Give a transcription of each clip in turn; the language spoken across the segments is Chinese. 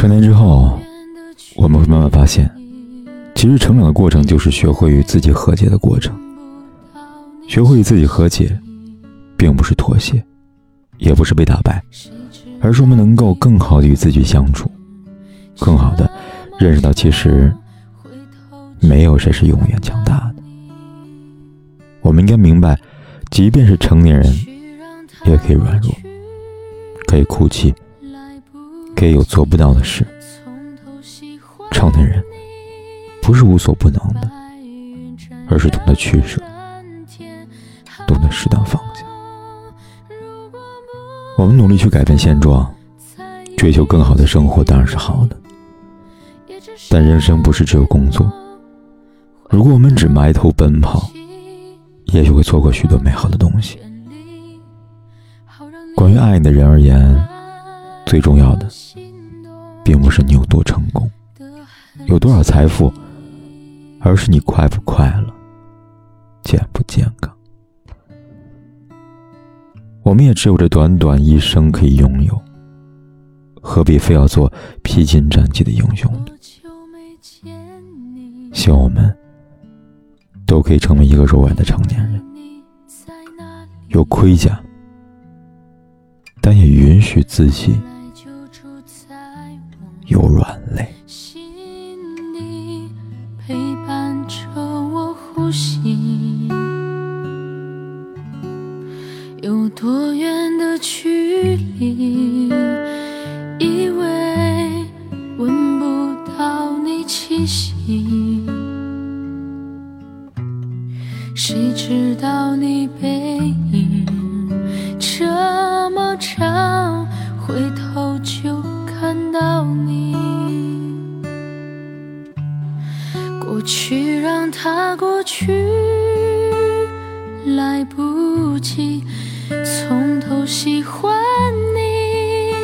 成年之后，我们会慢慢发现，其实成长的过程就是学会与自己和解的过程。学会与自己和解，并不是妥协，也不是被打败，而是我们能够更好的与自己相处，更好的认识到，其实没有谁是永远强大的。我们应该明白，即便是成年人，也可以软弱，可以哭泣。给有做不到的事。成年人不是无所不能的，而是懂得取舍，懂得适当放下。我们努力去改变现状，追求更好的生活，当然是好的。但人生不是只有工作。如果我们只埋头奔跑，也许会错过许多美好的东西。关于爱你的人而言。最重要的，并不是你有多成功，有多少财富，而是你快不快乐，健不健康。我们也只有这短短一生可以拥有，何必非要做披荆斩棘的英雄呢？希望我们都可以成为一个柔软的成年人，有盔甲，但也允许自己。有软肋，心里陪伴着我呼吸，有多远的距离？以为闻不到你气息，谁知道你背影这么长，回头就。看到你，让它过去，来不及从头喜欢你。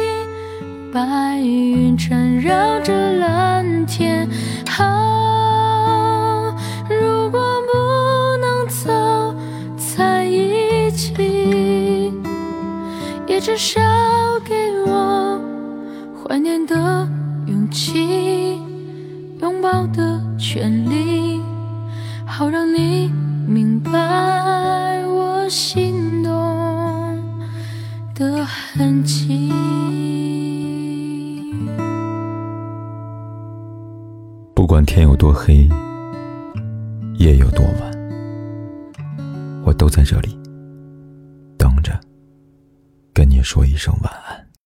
白云缠绕着蓝天，好，如果不能走在一起，也至少给我。怀念的勇气，拥抱的权利，好让你明白我心动的痕迹。不管天有多黑，夜有多晚，我都在这里等着，跟你说一声晚安。